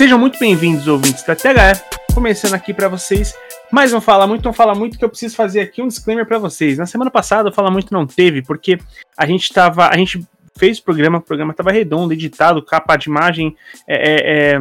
Sejam muito bem-vindos, ouvintes da THE. Começando aqui para vocês mais um Fala Muito, um Fala Muito que eu preciso fazer aqui um disclaimer para vocês. Na semana passada o Fala Muito não teve, porque a gente tava. A gente fez o programa, o programa tava redondo, editado, capa de imagem, é, é, é,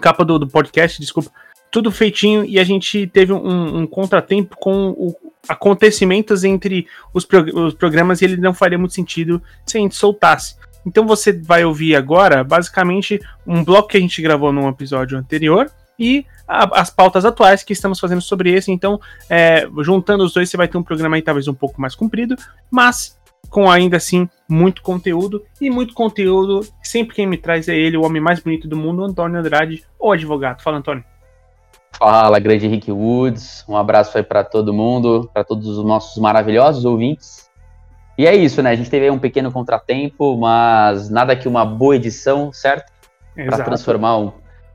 capa do, do, podcast, desculpa, tudo feitinho e a gente teve um, um contratempo com o, acontecimentos entre os, os programas e ele não faria muito sentido se a gente soltasse. Então você vai ouvir agora, basicamente, um bloco que a gente gravou num episódio anterior e a, as pautas atuais que estamos fazendo sobre esse. Então, é, juntando os dois, você vai ter um programa aí talvez um pouco mais comprido, mas com ainda assim muito conteúdo e muito conteúdo. Sempre quem me traz é ele, o homem mais bonito do mundo, Antônio Andrade, o advogado. Fala, Antônio. Fala, grande Rick Woods. Um abraço aí para todo mundo, para todos os nossos maravilhosos ouvintes. E é isso, né? A gente teve aí um pequeno contratempo, mas nada que uma boa edição, certo? Para transformar um,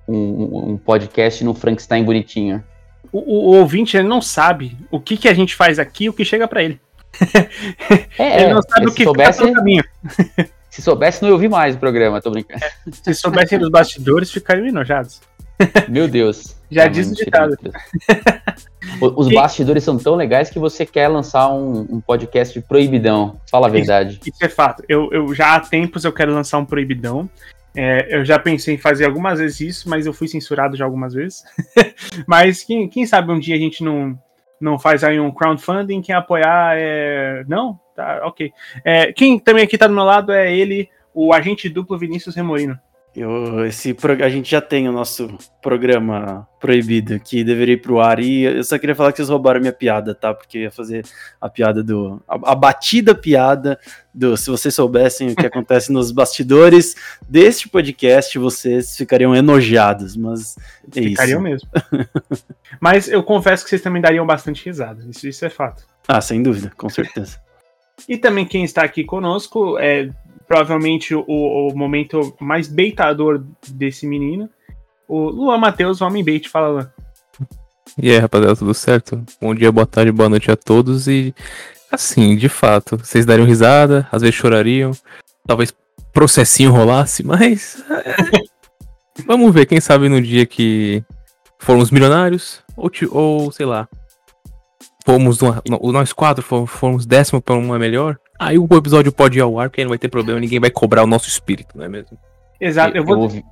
um, um, podcast num Frankenstein bonitinho. O, o, o, ouvinte ele não sabe o que, que a gente faz aqui e o que chega para ele. É, ele não sabe o que soubesse, no caminho. Se soubesse, não ia ouvir mais o programa, tô brincando. É, se soubessem dos bastidores, ficariam enojados. Meu Deus. Já é, disse o ditado. Os e... bastidores são tão legais que você quer lançar um, um podcast proibidão. Fala a verdade. Isso, isso, é fato. Eu, eu já há tempos eu quero lançar um proibidão. É, eu já pensei em fazer algumas vezes isso, mas eu fui censurado já algumas vezes. mas quem, quem sabe um dia a gente não, não faz aí um crowdfunding, quem apoiar é. Não? Tá, ok. É, quem também aqui tá do meu lado é ele, o agente duplo Vinícius Remorino. Eu, esse, a gente já tem o nosso programa proibido que deveria ir pro ar. E eu só queria falar que vocês roubaram minha piada, tá? Porque ia fazer a piada do. A, a batida piada do. Se vocês soubessem o que acontece nos bastidores deste podcast, vocês ficariam enojados. Mas é ficariam isso. mesmo. mas eu confesso que vocês também dariam bastante risada. Isso, isso é fato. Ah, sem dúvida, com certeza. E também quem está aqui conosco é provavelmente o, o momento mais beitador desse menino. O Luan Matheus, homem bait, fala lá. E aí, rapaziada, tudo certo? Bom dia, boa tarde, boa noite a todos. E assim, de fato, vocês dariam risada, às vezes chorariam, talvez processinho rolasse, mas. Vamos ver, quem sabe no dia que formos milionários, ou, ou sei lá, fomos, nós quatro fomos décimo para uma melhor, Aí o episódio pode ir ao ar, porque aí não vai ter problema, ninguém vai cobrar o nosso espírito, não é mesmo? Exato, eu, vou. Eu ouvi,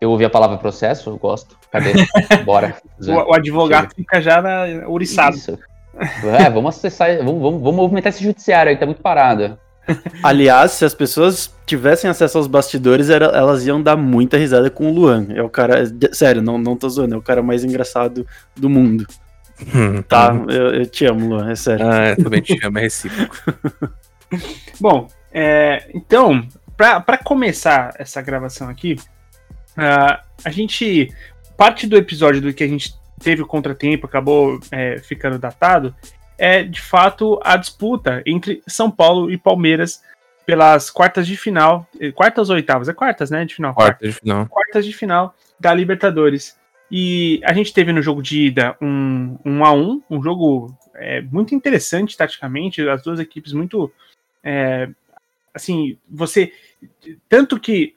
eu ouvi a palavra processo, eu gosto. Cadê? Bora. o, o, advogado Chega. fica já na, ouriçado. Isso. É, vamos acessar, vamos, vamos, vamos movimentar esse judiciário aí, tá muito parado. Aliás, se as pessoas tivessem acesso aos bastidores, era, elas iam dar muita risada com o Luan. É o cara. Sério, não, não tô zoando, é o cara mais engraçado do mundo. Hum, tá, hum. Eu, eu, te amo, Luan, é sério. Ah, eu também te amo, é recíproco. Bom, é, então, para começar essa gravação aqui, uh, a gente. Parte do episódio do que a gente teve o contratempo, acabou é, ficando datado, é de fato a disputa entre São Paulo e Palmeiras pelas quartas de final. Eh, quartas ou oitavas? É quartas, né? De final. Quartas de final. Quartas de final da Libertadores. E a gente teve no jogo de ida um, um a um, um jogo é, muito interessante taticamente, as duas equipes muito é, assim, você. Tanto que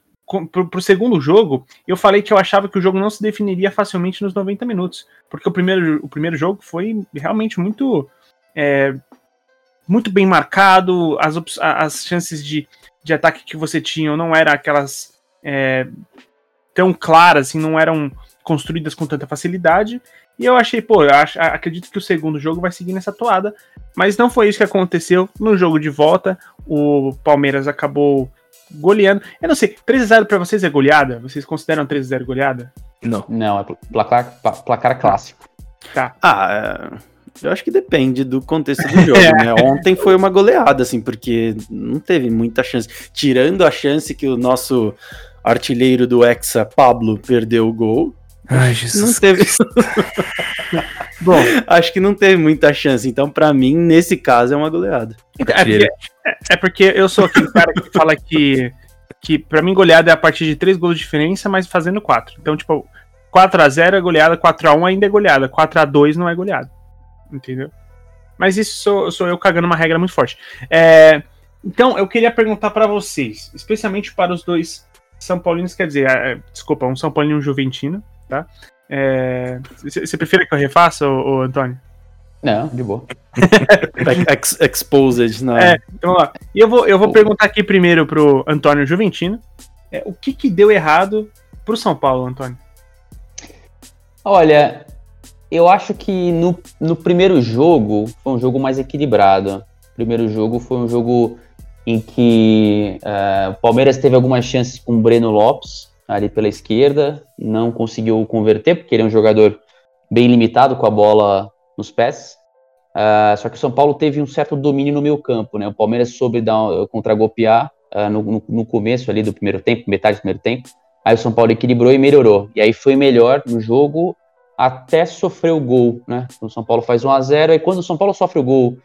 pro, pro segundo jogo, eu falei que eu achava que o jogo não se definiria facilmente nos 90 minutos. Porque o primeiro, o primeiro jogo foi realmente muito. É, muito bem marcado, as, as chances de, de ataque que você tinha não eram aquelas é, tão claras, assim, não eram construídas com tanta facilidade. E eu achei, pô, eu acho, acredito que o segundo jogo vai seguir nessa toada. Mas não foi isso que aconteceu no jogo de volta. O Palmeiras acabou goleando. Eu não sei, 3x0 pra vocês é goleada? Vocês consideram 3x0 goleada? Não. Não, é placar, placar clássico. Tá. Ah, é... Eu acho que depende do contexto do jogo, né? Ontem foi uma goleada, assim, porque não teve muita chance. Tirando a chance que o nosso artilheiro do Hexa, Pablo, perdeu o gol, Ai, Jesus. Não teve. Bom, acho que não teve muita chance. Então, para mim, nesse caso, é uma goleada. É porque, é, é porque eu sou aquele cara que fala que, que para mim, goleada é a partir de três gols de diferença, mas fazendo quatro. Então, tipo, 4x0 é goleada, 4x1 ainda é goleada, 4x2 não é goleada. Entendeu? Mas isso sou, sou eu cagando uma regra muito forte. É, então, eu queria perguntar para vocês, especialmente para os dois São Paulinos, quer dizer, é, desculpa, um São Paulino e um Juventino, tá? Você é, prefere que eu refaça, ô, ô, Antônio? Não, de boa. Ex exposed, não. É, então vamos lá. E eu vou, eu vou perguntar aqui primeiro pro Antônio Juventino. É, o que, que deu errado pro São Paulo, Antônio? Olha, eu acho que no, no primeiro jogo foi um jogo mais equilibrado. O primeiro jogo foi um jogo em que uh, o Palmeiras teve algumas chances com o Breno Lopes ali pela esquerda, não conseguiu converter, porque ele é um jogador bem limitado com a bola nos pés. Uh, só que o São Paulo teve um certo domínio no meio campo, né? O Palmeiras soube dar, contra-golpear uh, no, no, no, começo ali do primeiro tempo, metade do primeiro tempo. Aí o São Paulo equilibrou e melhorou. E aí foi melhor no jogo até sofrer o gol, né? O São Paulo faz 1 a 0 e quando o São Paulo sofre o gol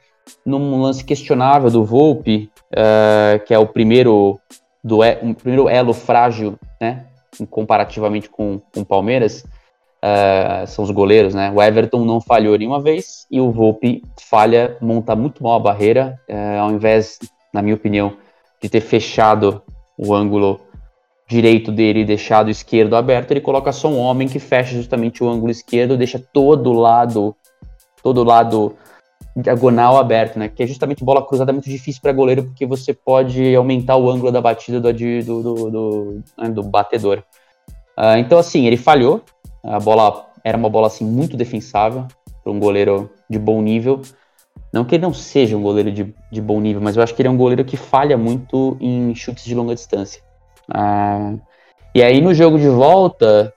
num lance questionável do Volpe, uh, que é o primeiro do o primeiro elo frágil, né? Comparativamente com, o Palmeiras, uh, são os goleiros, né? O Everton não falhou nenhuma vez e o Volpe falha, monta muito mal a barreira, uh, ao invés, na minha opinião, de ter fechado o ângulo direito dele e deixado o esquerdo aberto, ele coloca só um homem que fecha justamente o ângulo esquerdo, deixa todo lado, todo lado diagonal aberto, né? Que é justamente bola cruzada é muito difícil para goleiro porque você pode aumentar o ângulo da batida do, do, do, do, né, do batedor. Uh, então, assim, ele falhou. A bola era uma bola assim muito defensável para um goleiro de bom nível. Não que ele não seja um goleiro de, de bom nível, mas eu acho que ele é um goleiro que falha muito em chutes de longa distância. Uh, e aí no jogo de volta,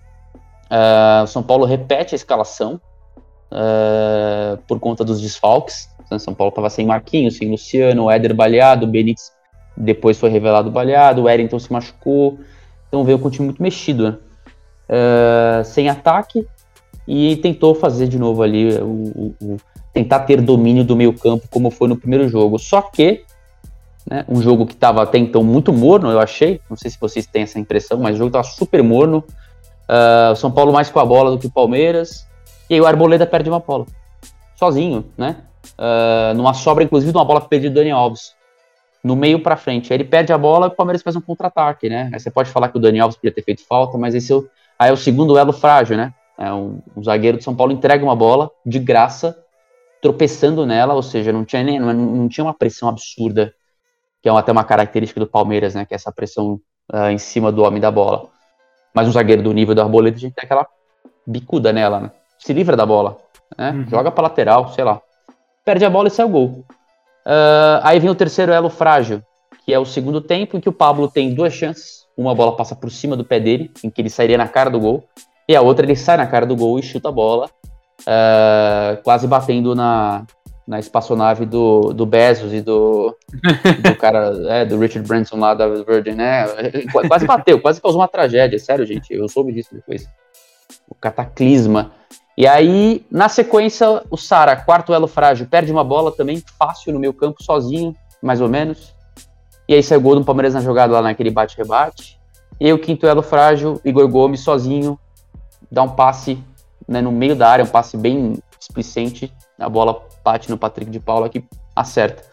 uh, o São Paulo repete a escalação uh, por conta dos desfalques. O São Paulo estava sem Marquinhos, sem Luciano, o Éder baleado, o Benítez depois foi revelado baleado, o Wellington se machucou. Então veio com um time muito mexido, né? sem ataque e tentou fazer de novo ali o, o, o tentar ter domínio do meio campo como foi no primeiro jogo. Só que né? Um jogo que estava até então muito morno, eu achei. Não sei se vocês têm essa impressão, mas o jogo estava super morno. Uh, São Paulo mais com a bola do que o Palmeiras. E aí o Arboleda perde uma bola. Sozinho, né? Uh, numa sobra, inclusive, de uma bola perdida do Daniel Alves. No meio para frente. Aí ele perde a bola e o Palmeiras faz um contra-ataque, né? Aí você pode falar que o Daniel Alves podia ter feito falta, mas esse é o, aí é o segundo elo frágil, né? É um, um zagueiro de São Paulo entrega uma bola de graça, tropeçando nela, ou seja, não tinha, nem, não, não tinha uma pressão absurda que é até uma característica do Palmeiras, né? Que é essa pressão uh, em cima do homem da bola. Mas um zagueiro do nível do Arboleda, a gente tem aquela bicuda nela, né? Se livra da bola, né? Uhum. Joga pra lateral, sei lá. Perde a bola e sai o gol. Uh, aí vem o terceiro elo frágil, que é o segundo tempo, em que o Pablo tem duas chances. Uma bola passa por cima do pé dele, em que ele sairia na cara do gol. E a outra ele sai na cara do gol e chuta a bola, uh, quase batendo na, na espaçonave do, do Bezos e do, do cara, é, do Richard Branson lá da Virgin, né? Quase bateu, quase causou uma tragédia, sério, gente. Eu soube disso depois. O cataclisma. E aí, na sequência, o Sara, quarto elo frágil, perde uma bola também, fácil no meio campo, sozinho, mais ou menos. E aí sai o gol do Palmeiras na jogada lá naquele bate-rebate. E o quinto elo frágil, Igor Gomes, sozinho, dá um passe né, no meio da área, um passe bem displicente, a bola bate no Patrick de Paula que acerta.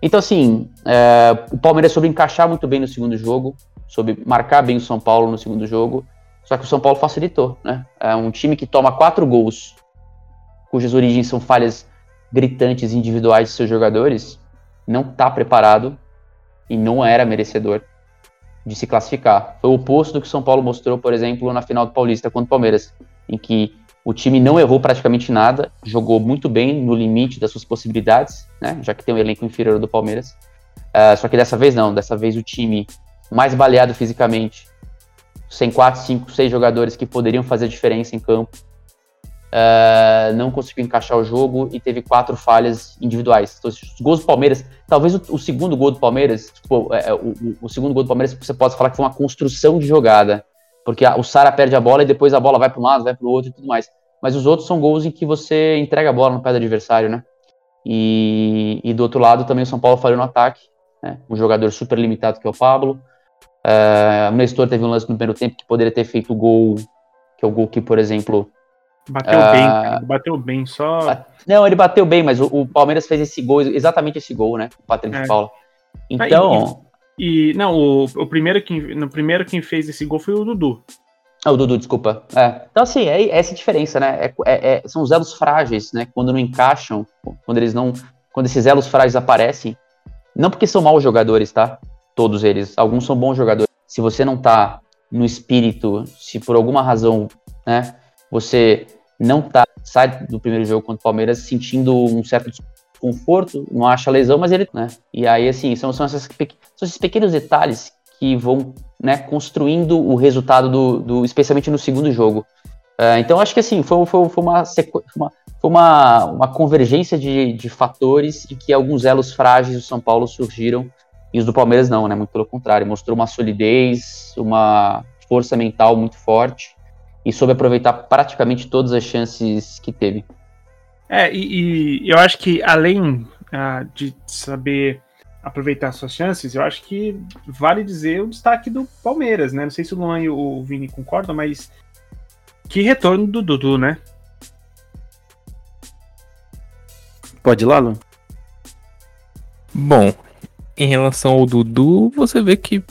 Então, assim, é, o Palmeiras soube encaixar muito bem no segundo jogo, soube marcar bem o São Paulo no segundo jogo, só que o São Paulo facilitou, né? É um time que toma quatro gols, cujas origens são falhas gritantes individuais de seus jogadores, não está preparado e não era merecedor de se classificar. Foi o oposto do que o São Paulo mostrou, por exemplo, na final do Paulista contra o Palmeiras, em que o time não errou praticamente nada, jogou muito bem no limite das suas possibilidades, né? Já que tem um elenco inferior do Palmeiras. Uh, só que dessa vez não, dessa vez o time mais baleado fisicamente, sem quatro, cinco, seis jogadores que poderiam fazer diferença em campo, uh, não conseguiu encaixar o jogo e teve quatro falhas individuais. Então, os gols do Palmeiras, talvez o, o segundo gol do Palmeiras, tipo, é, o, o, segundo gol do Palmeiras, você pode falar que foi uma construção de jogada, porque a, o Sara perde a bola e depois a bola vai para um lado, vai para o outro e tudo mais mas os outros são gols em que você entrega a bola no pé do adversário, né? E, e do outro lado também o São Paulo falhou no ataque, né? Um jogador super limitado que é o Pablo. Uh, o Nestor teve um lance no primeiro tempo que poderia ter feito o gol, que é o gol que, por exemplo. Bateu uh, bem, cara, bateu bem, só. Não, ele bateu bem, mas o, o, Palmeiras fez esse gol, exatamente esse gol, né? O Patrick é. de Paula. Então. E, não, o, o primeiro que, no primeiro quem fez esse gol foi o Dudu. Ah, o Dudu, desculpa. É. Então, assim, é, é essa diferença, né? É, é, é, são os elos frágeis, né? Quando não encaixam, quando eles não. Quando esses elos frágeis aparecem, não porque são maus jogadores, tá? Todos eles. Alguns são bons jogadores. Se você não tá no espírito, se por alguma razão, né, você não tá, sai do primeiro jogo contra o Palmeiras sentindo um certo desconforto, não acha lesão, mas ele, né? E aí, assim, são, são, essas, são esses pequenos detalhes que vão né, construindo o resultado do, do especialmente no segundo jogo. Uh, então acho que assim foi, foi, foi, uma, foi uma, uma convergência de, de fatores e que alguns elos frágeis do São Paulo surgiram e os do Palmeiras não, né? Muito pelo contrário, mostrou uma solidez, uma força mental muito forte e soube aproveitar praticamente todas as chances que teve. É, e, e eu acho que além uh, de saber aproveitar suas chances, eu acho que vale dizer o destaque do Palmeiras, né? Não sei se o Luan e o Vini concordam, mas que retorno do Dudu, né? Pode ir lá, Luan? Bom, em relação ao Dudu, você vê que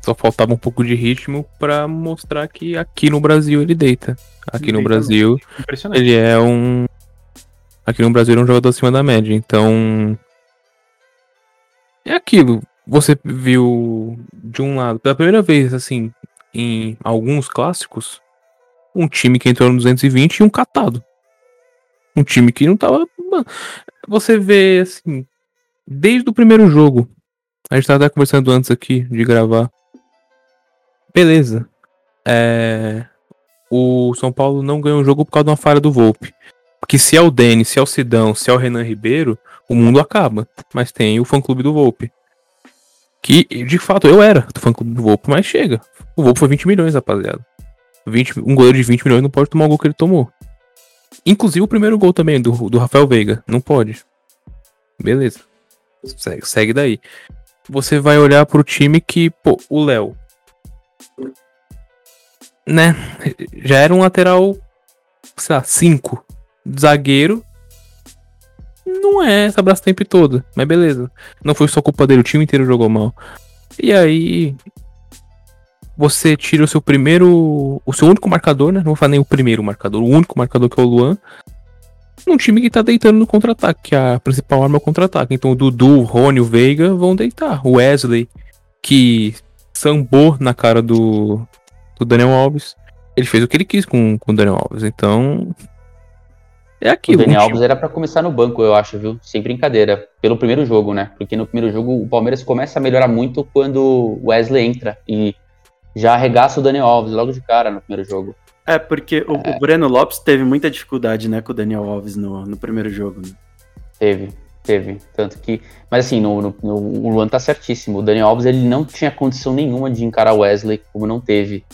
só faltava um pouco de ritmo para mostrar que aqui no Brasil ele deita. Aqui no Brasil ele é um aqui no Brasil ele é um jogador acima da média. Então é aquilo. Você viu de um lado, pela primeira vez, assim, em alguns clássicos, um time que entrou no 220 e um catado. Um time que não tava. Você vê, assim, desde o primeiro jogo. A gente tava até conversando antes aqui de gravar. Beleza. É... O São Paulo não ganhou o jogo por causa de uma falha do Volpe. Porque se é o Denis, se é o Sidão, se é o Renan Ribeiro, o mundo acaba. Mas tem o fã-clube do Volpe. Que, de fato, eu era do fã-clube do Volpe, mas chega. O Volpe foi 20 milhões, rapaziada. 20, um goleiro de 20 milhões não pode tomar o gol que ele tomou. Inclusive o primeiro gol também, do, do Rafael Veiga. Não pode. Beleza. Segue, segue daí. Você vai olhar pro time que, pô, o Léo. Né? Já era um lateral, sei lá, 5. Zagueiro não é essa tempo toda, mas beleza. Não foi só culpa dele, o time inteiro jogou mal. E aí. Você tira o seu primeiro. O seu único marcador, né? Não vou falar nem o primeiro marcador, o único marcador que é o Luan. Num time que tá deitando no contra-ataque, que a principal arma é o contra-ataque. Então o Dudu, o Rony, o Veiga vão deitar. O Wesley, que sambou na cara do, do Daniel Alves. Ele fez o que ele quis com, com o Daniel Alves. Então, é aquilo. O Daniel Alves era para começar no banco, eu acho, viu? Sem brincadeira. Pelo primeiro jogo, né? Porque no primeiro jogo o Palmeiras começa a melhorar muito quando o Wesley entra e já arregaça o Daniel Alves logo de cara no primeiro jogo. É, porque o, é. o Breno Lopes teve muita dificuldade, né, com o Daniel Alves no, no primeiro jogo, né? Teve, teve. Tanto que. Mas assim, no, no, no, o Luan tá certíssimo. O Daniel Alves ele não tinha condição nenhuma de encarar o Wesley, como não teve.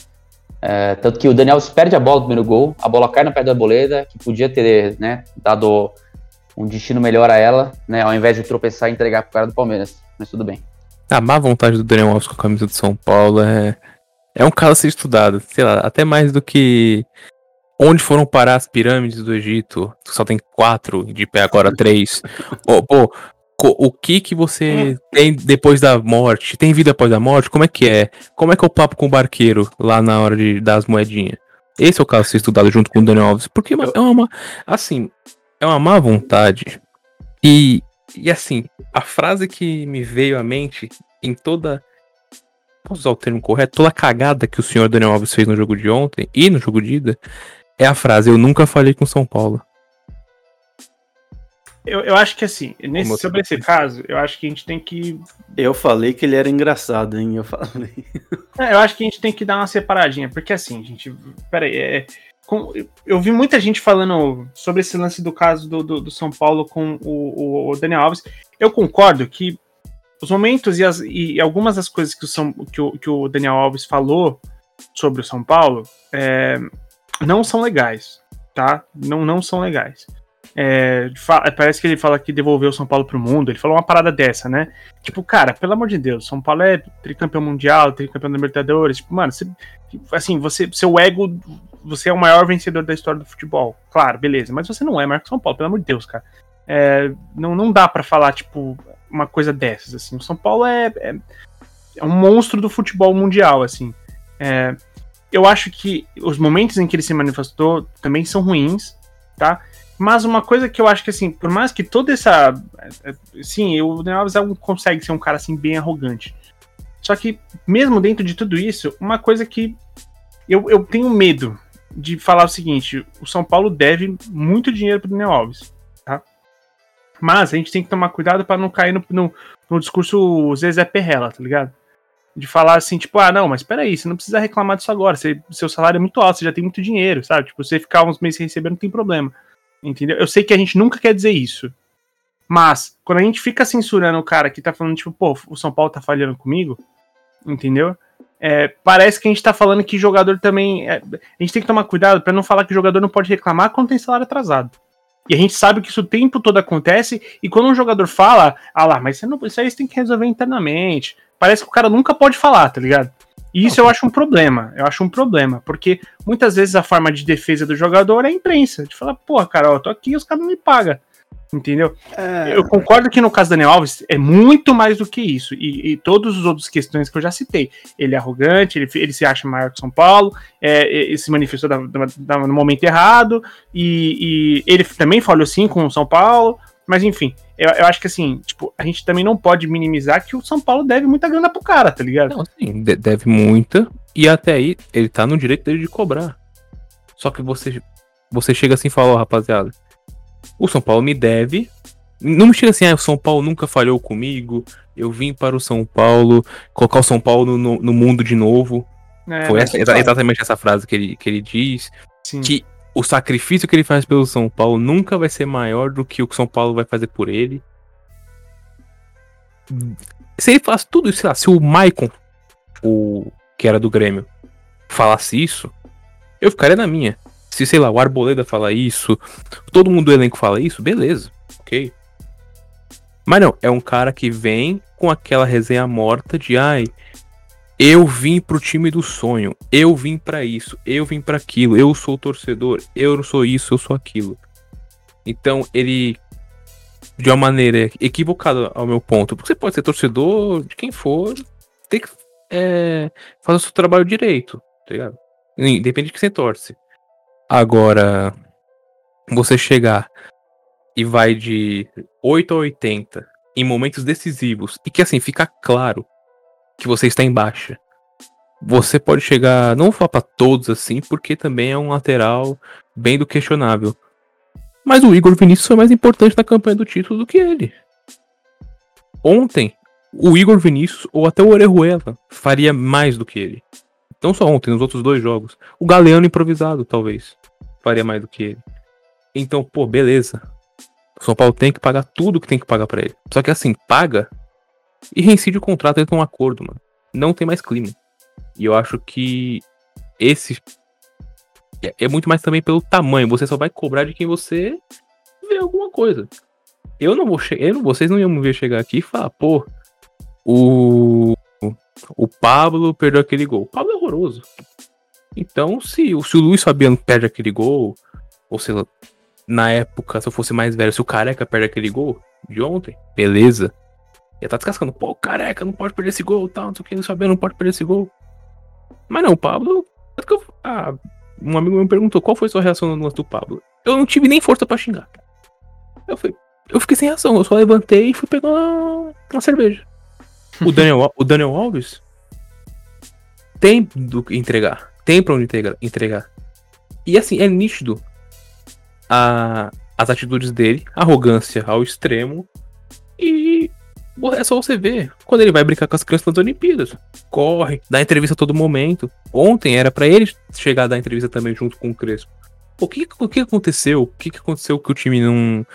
É, tanto que o Daniel perde a bola no primeiro gol, a bola cai no pé da Boleda, que podia ter né, dado um destino melhor a ela, né, ao invés de tropeçar e entregar pro cara do Palmeiras. Mas tudo bem. A má vontade do Daniel Alves com a camisa do São Paulo é, é um caso a ser estudado. Sei lá, até mais do que onde foram parar as pirâmides do Egito. Só tem quatro, de pé agora três. oh, pô, o que que você é. tem depois da morte? Tem vida após a morte? Como é que é? Como é que é o papo com o barqueiro lá na hora de dar as moedinhas? Esse é o caso a ser estudado junto com o Daniel Alves. Porque é uma, assim, é uma má vontade. E, e assim, a frase que me veio à mente em toda. Posso usar o termo correto? Toda a cagada que o senhor Daniel Alves fez no jogo de ontem e no jogo de ida é a frase: Eu nunca falei com São Paulo. Eu, eu acho que assim, nesse, sobre esse caso, eu acho que a gente tem que. Eu falei que ele era engraçado, hein? Eu falei. É, eu acho que a gente tem que dar uma separadinha, porque assim, gente. Peraí, é, com, eu vi muita gente falando sobre esse lance do caso do, do, do São Paulo com o, o, Daniel Alves. Eu concordo que os momentos e, as, e algumas das coisas que o, São, que, o, que o Daniel Alves falou sobre o São Paulo é, não são legais, tá? Não, não são legais. É, parece que ele fala que devolveu o São Paulo pro mundo. Ele falou uma parada dessa, né? Tipo, cara, pelo amor de Deus, São Paulo é tricampeão mundial, tricampeão da Libertadores. Tipo, mano, você, assim, você, seu ego, você é o maior vencedor da história do futebol. Claro, beleza, mas você não é que São Paulo, pelo amor de Deus, cara. É, não, não dá para falar, tipo, uma coisa dessas, assim. O São Paulo é, é, é um monstro do futebol mundial, assim. É, eu acho que os momentos em que ele se manifestou também são ruins, tá? Mas uma coisa que eu acho que, assim, por mais que toda essa. Sim, o Daniel Alves é consegue ser um cara, assim, bem arrogante. Só que, mesmo dentro de tudo isso, uma coisa que eu, eu tenho medo de falar o seguinte: o São Paulo deve muito dinheiro pro Daniel Alves? Mas a gente tem que tomar cuidado para não cair no, no, no discurso Zezé Perrela, tá ligado? De falar assim, tipo, ah, não, mas peraí, você não precisa reclamar disso agora, você, seu salário é muito alto, você já tem muito dinheiro, sabe? Tipo, você ficar uns meses sem receber não tem problema. Entendeu? Eu sei que a gente nunca quer dizer isso. Mas, quando a gente fica censurando o cara que tá falando, tipo, pô, o São Paulo tá falhando comigo, entendeu? É, parece que a gente tá falando que jogador também. É, a gente tem que tomar cuidado para não falar que o jogador não pode reclamar quando tem salário atrasado. E a gente sabe que isso o tempo todo acontece, e quando um jogador fala, ah lá, mas você não, isso aí você tem que resolver internamente. Parece que o cara nunca pode falar, tá ligado? E isso eu acho um problema. Eu acho um problema. Porque muitas vezes a forma de defesa do jogador é a imprensa. De falar, porra, cara, ó, eu tô aqui e os caras não me pagam. Entendeu? É... Eu concordo que no caso do Daniel Alves é muito mais do que isso. E, e todas as outras questões que eu já citei. Ele é arrogante, ele, ele se acha maior que São Paulo, é, ele se manifestou da, da, da, no momento errado, e, e, ele também falou sim com o São Paulo. Mas enfim, eu, eu, acho que assim, tipo, a gente também não pode minimizar que o São Paulo deve muita grana pro cara, tá ligado? Não, sim, deve muita. E até aí, ele tá no direito dele de cobrar. Só que você, você chega assim e fala, ó, oh, rapaziada, o São Paulo me deve. Não me chega assim, ah, o São Paulo nunca falhou comigo. Eu vim para o São Paulo, colocar o São Paulo no, no mundo de novo. É, Foi essa, exatamente essa frase que ele, que ele diz. Sim. Que o sacrifício que ele faz pelo São Paulo nunca vai ser maior do que o que o São Paulo vai fazer por ele. Se ele faz tudo isso, sei lá, se o Maicon, o que era do Grêmio, falasse isso, eu ficaria na minha. Se, sei lá, o Arboleda fala isso, todo mundo do elenco fala isso, beleza, ok. Mas não, é um cara que vem com aquela resenha morta de ai, eu vim pro time do sonho. Eu vim para isso. Eu vim para aquilo. Eu sou torcedor. Eu não sou isso, eu sou aquilo. Então ele de uma maneira equivocada ao meu ponto, porque você pode ser torcedor de quem for, tem que é, fazer o seu trabalho direito, tá ligado? Independente de que você torce. Agora, você chegar e vai de 8 a 80 em momentos decisivos e que assim fica claro que você está em baixa. Você pode chegar, não vou falar pra todos assim, porque também é um lateral bem do questionável. Mas o Igor Vinícius foi mais importante na campanha do título do que ele. Ontem, o Igor Vinícius ou até o Orejuela faria mais do que ele. Não só ontem, nos outros dois jogos. O Galeano improvisado, talvez, faria mais do que ele. Então, pô, beleza. O São Paulo tem que pagar tudo que tem que pagar para ele. Só que assim, paga e reincide o contrato entre um acordo, mano. Não tem mais clima. E eu acho que esse é, é muito mais também pelo tamanho. Você só vai cobrar de quem você vê alguma coisa. Eu não vou chegar, vocês não iam me ver chegar aqui e falar, pô, o o Pablo perdeu aquele gol. O Pablo é horroroso. Então, se, se o Luiz Fabiano perde aquele gol, ou lá, na época, se eu fosse mais velho, se o Careca perde aquele gol de ontem, beleza. Ia tá descascando, pô, careca, não pode perder esse gol, tal, não sei o que, não sabia, não pode perder esse gol. Mas não, o Pablo. Ah, um amigo meu me perguntou qual foi sua reação no lance do Pablo. Eu não tive nem força para xingar. Eu, fui, eu fiquei sem reação, eu só levantei e fui pegar uma, uma cerveja. O Daniel, o Daniel Alves tem do que entregar. Tem pra onde entregar. E assim, é nítido a, as atitudes dele, arrogância ao extremo e é só você ver. Quando ele vai brincar com as crianças nas Olimpíadas. Corre, dá entrevista a todo momento. Ontem era para ele chegar a dar entrevista também junto com o Crespo. O que, o que aconteceu? O que aconteceu que o time não.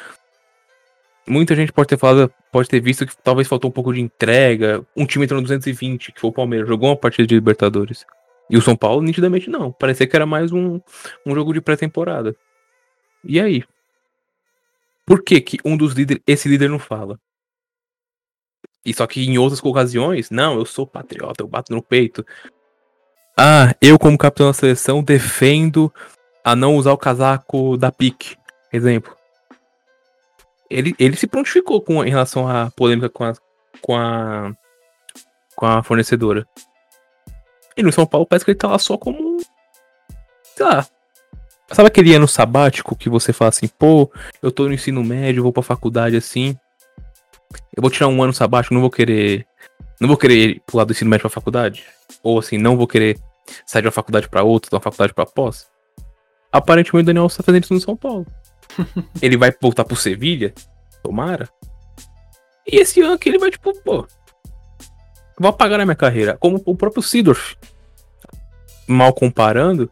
Muita gente pode ter falado, pode ter visto que talvez faltou um pouco de entrega. Um time entrou no 220, que foi o Palmeiras, jogou uma partida de Libertadores. E o São Paulo, nitidamente, não. Parecia que era mais um, um jogo de pré-temporada. E aí? Por que, que um dos líderes, esse líder não fala? E só que em outras ocasiões, não, eu sou patriota, eu bato no peito. Ah, eu como capitão da seleção defendo a não usar o casaco da PIC, exemplo. Ele, ele se prontificou com, em relação à polêmica com a, com a, com a fornecedora. E no São Paulo parece que ele tá lá só como. Sei lá. Sabe aquele ano sabático que você fala assim, pô, eu tô no ensino médio, vou pra faculdade assim. Eu vou tirar um ano sabático, não vou querer. Não vou querer pular do ensino médio pra faculdade. Ou assim, não vou querer sair de uma faculdade pra outra, de uma faculdade pra pós. Aparentemente o Daniel está fazendo isso no São Paulo. ele vai voltar pro Sevilha? Tomara. E esse ano que ele vai, tipo, pô. Vou apagar na minha carreira. Como o próprio Sidorf. Mal comparando,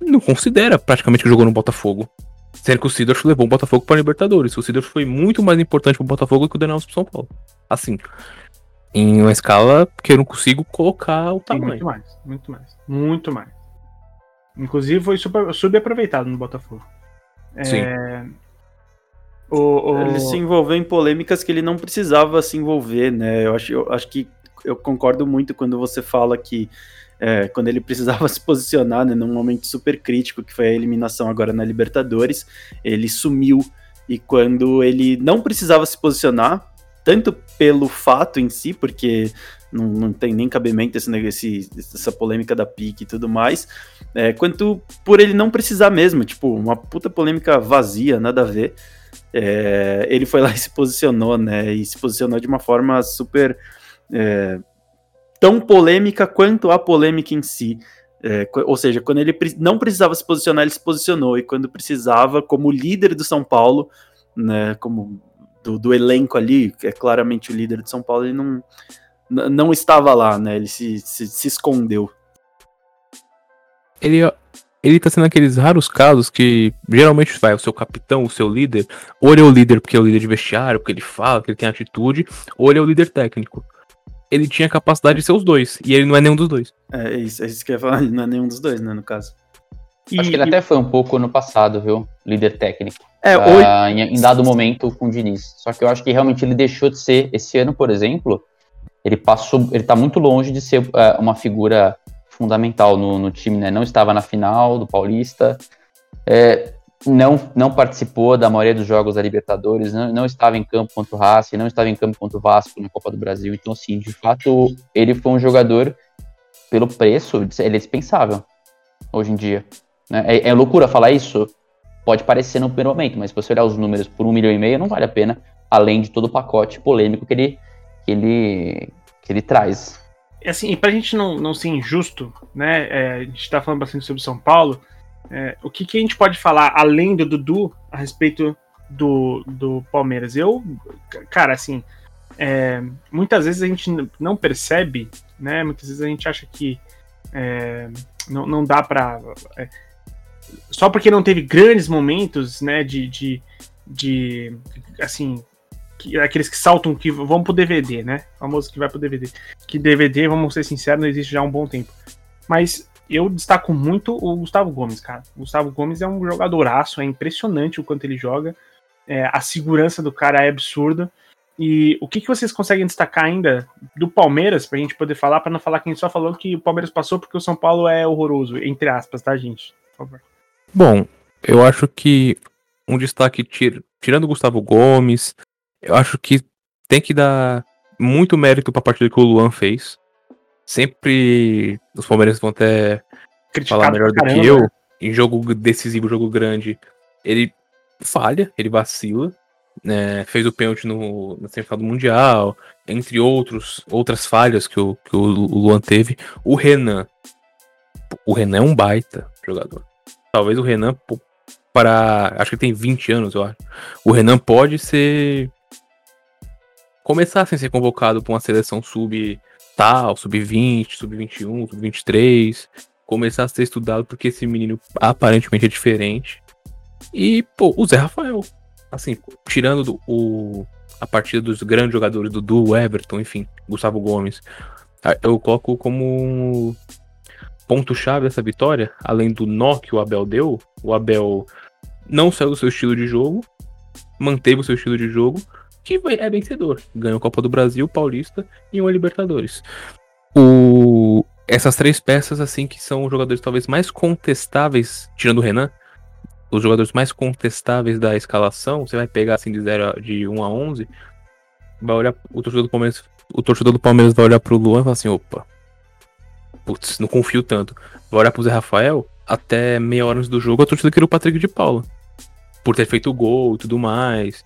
não considera praticamente que jogou no Botafogo. Sendo que o Sidorf levou o Botafogo para Libertadores. O Sidorf foi muito mais importante pro Botafogo que o Daniel pro São Paulo. Assim. Em uma escala que eu não consigo colocar o Sim, tamanho. muito mais, muito mais. Muito mais. Inclusive foi super, subaproveitado no Botafogo. Sim. É, O, o- Ele se envolveu em polêmicas que ele não precisava se envolver, né? Eu acho, eu acho que eu concordo muito quando você fala que é, quando ele precisava se posicionar, né, num momento super crítico, que foi a eliminação agora na Libertadores, ele sumiu. E quando ele não precisava se posicionar, tanto pelo fato em si, porque não, não tem nem cabimento esse, esse- essa polêmica da PIC e tudo mais, é, quanto por ele não precisar mesmo, tipo, uma puta polêmica vazia, nada a ver. É, ele foi lá e se posicionou, né? E se posicionou de uma forma super. é, tão polêmica quanto a polêmica em si. É, ou seja, quando ele não precisava se posicionar, ele se posicionou. E quando precisava, como líder do São Paulo, né? Como do, do elenco ali, que é claramente o líder do São Paulo, ele não, não estava lá, né? Ele se, se, se escondeu. ele, ele tá sendo aqueles raros casos que geralmente vai o seu capitão, o seu líder, ou ele é o líder porque é o líder de vestiário, porque ele fala, porque ele tem atitude, ou ele é o líder técnico. Ele tinha capacidade de ser os dois, e ele não é nenhum dos dois. É, é isso, é isso que eu ia falar, ele não é nenhum dos dois, né? No caso. e- Acho que ele e- até foi um pouco no passado, viu? Líder técnico. É, hoje. Ah, em, em dado momento com o Diniz. Só que eu acho que realmente ele deixou de ser, esse ano, por exemplo, ele passou, ele tá muito longe de ser ah, uma figura fundamental no, no time, né? Não estava na final do Paulista, é, não, não participou da maioria dos jogos da Libertadores, não, não estava em campo contra o Racing, não estava em campo contra o Vasco na Copa do Brasil. Então, assim, de fato, ele foi um jogador, pelo preço, ele é dispensável hoje em dia. né? É, é loucura falar isso? Pode parecer no primeiro momento, mas se você olhar os números por um milhão e meio, não vale a pena, além de todo o pacote polêmico que ele, que ele, que ele traz. assim, e pra gente não, não ser injusto, né? é, a gente tá falando bastante sobre São Paulo. é, o que, que a gente pode falar além do Dudu a respeito do, do Palmeiras? Eu, cara, assim, é, muitas vezes a gente não percebe, né? Muitas vezes a gente acha que é, não, não dá pra. Só porque não teve grandes momentos, né? De, de, de assim, que- aqueles que saltam que vão pro DVD, né? Famoso que vai pro DVD que DVD, vamos ser sinceros, não existe já há um bom tempo. Mas eu destaco muito o Gustavo Gomes, cara. O Gustavo Gomes é um jogadoraço, é impressionante o quanto ele joga. É, a segurança do cara é absurda. E o que, que vocês conseguem destacar ainda do Palmeiras, pra gente poder falar, pra não falar que a gente só falou que o Palmeiras passou porque o São Paulo é horroroso, entre aspas, tá, gente? Por favor. Bom, eu acho que um destaque, tir- tirando o Gustavo Gomes, eu acho que tem que dar muito mérito pra partida que o Luan fez. Sempre os palmeirenses vão até Criticado falar melhor do que eu. né? Em jogo decisivo, jogo grande, ele falha, ele vacila. né, fez o pênalti no, na semifinal do Mundial, entre outros, outras falhas que o, que o Luan teve. O Renan. O Renan é um baita jogador. Talvez o Renan, para. Acho que tem 20 anos, eu acho. O Renan pode ser. Começar sem ser convocado para uma seleção sub tal, sub-20, sub-21, sub-23 começar a ser estudado porque esse menino aparentemente é diferente. E, pô, o Zé Rafael. Assim, tirando do- o, a partida dos grandes jogadores, Dudu, Everton, enfim, Gustavo Gomes, eu coloco como ponto-chave dessa vitória, além do nó que o Abel deu, o Abel não saiu do seu estilo de jogo, manteve o seu estilo de jogo, que é vencedor. Ganhou a Copa do Brasil, Paulista e uma Libertadores. O, essas três peças, assim, que são os jogadores talvez mais contestáveis, tirando o Renan, os jogadores mais contestáveis da escalação, você vai pegar assim de 0 de 1 a 11, vai olhar o torcedor do Palmeiras, o torcedor do Palmeiras vai olhar pro Luan e falar assim, opa. Putz, não confio tanto. Vai olhar pro Zé Rafael, até meia hora antes do jogo, a torcida queria o Patrick de Paula. Por ter feito gol e tudo mais.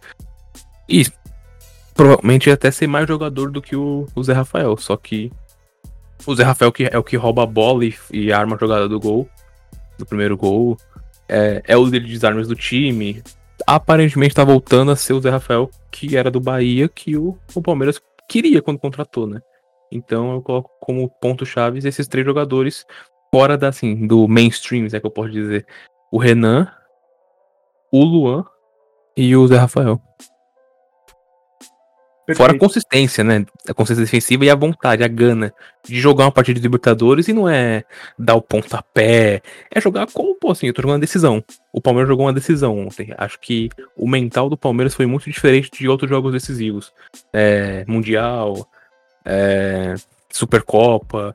E provavelmente ia até ser mais jogador do que o, o Zé Rafael. Só que o Zé Rafael que é o que rouba a bola e, e arma a jogada do gol. Do primeiro gol. É, é o líder de desarmes do time. Aparentemente tá voltando a ser o Zé Rafael, que era do Bahia, que o, o Palmeiras queria quando contratou, né? Então eu coloco como ponto-chave esses três jogadores fora da, assim, do mainstream, é que eu posso dizer. O Renan, o Luan e o Zé Rafael. Perfeito. Fora a consistência, né? A consistência defensiva e a vontade, a gana de jogar uma partida de Libertadores e não é dar o pontapé, é jogar como, pô, assim, eu tô jogando uma decisão. O Palmeiras jogou uma decisão ontem. Acho que o mental do Palmeiras foi muito diferente de outros jogos decisivos. É, mundial, é, Supercopa,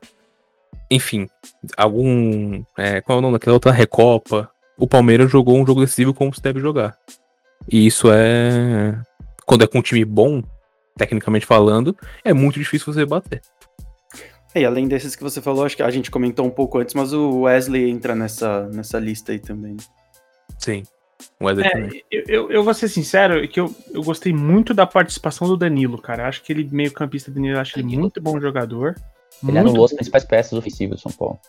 enfim, algum. É, qual é o nome daquela outra Recopa? O Palmeiras jogou um jogo decisivo como se deve jogar. E isso é. Quando é com um time bom, tecnicamente falando, é muito difícil você bater. E além desses que você falou, acho que a gente comentou um pouco antes, mas o Wesley entra nessa, nessa lista aí também. Sim. É. Eu, eu, eu, vou ser sincero, que eu, eu gostei muito da participação do Danilo, cara. Acho que ele, meio campista Danilo, acho ele muito bom jogador. Ele anulou as principais peças ofensivas do São Paulo.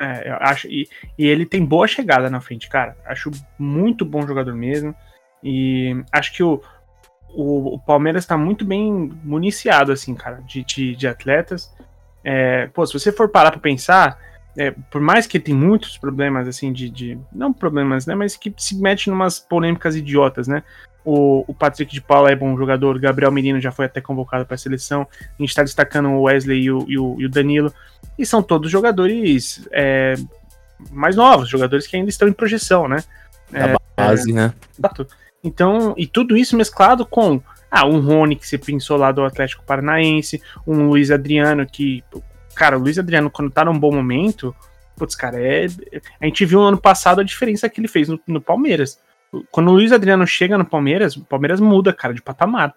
É, eu acho. E, e ele tem boa chegada na frente, cara. Acho muito bom jogador mesmo. E acho que o, o, o Palmeiras está muito bem municiado, assim, cara, de, de, de atletas. É, pô, se você for parar para pensar, é, por mais que tem muitos problemas, assim, de, de, Não problemas, né? Mas que se mete em umas polêmicas idiotas, né? O, o Patrick de Paula é bom jogador, Gabriel Menino já foi até convocado para a seleção. A gente está destacando o Wesley e o, e o, e o Danilo. E são todos jogadores é, mais novos, jogadores que ainda estão em projeção, né? Da é, base, né? Exato. Então, e tudo isso mesclado com ah, um Rony que você pensou lá do Atlético Paranaense, um Luiz Adriano que. Cara, o Luiz Adriano, quando tá num bom momento, putz, cara, é. A gente viu no ano passado a diferença que ele fez no, no Palmeiras. Quando o Luiz Adriano chega no Palmeiras, o Palmeiras muda, cara, de patamar.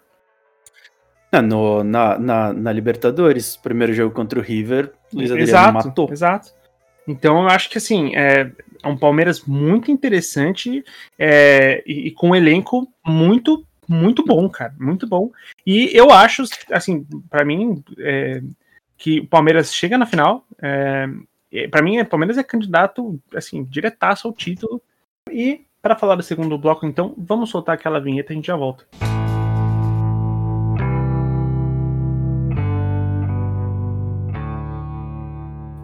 No, na, na, na, Libertadores, primeiro jogo contra o River, Luiz Adriano exato, matou. Exato. Então eu acho que assim, é, é um Palmeiras muito interessante é, e, e, com um elenco muito, muito bom, cara. Muito bom. E eu acho, assim, para mim, é, que o Palmeiras chega na final. É, para mim, o Palmeiras é candidato, assim, diretaço ao título. E para falar do segundo bloco, então, vamos soltar aquela vinheta e a gente já volta.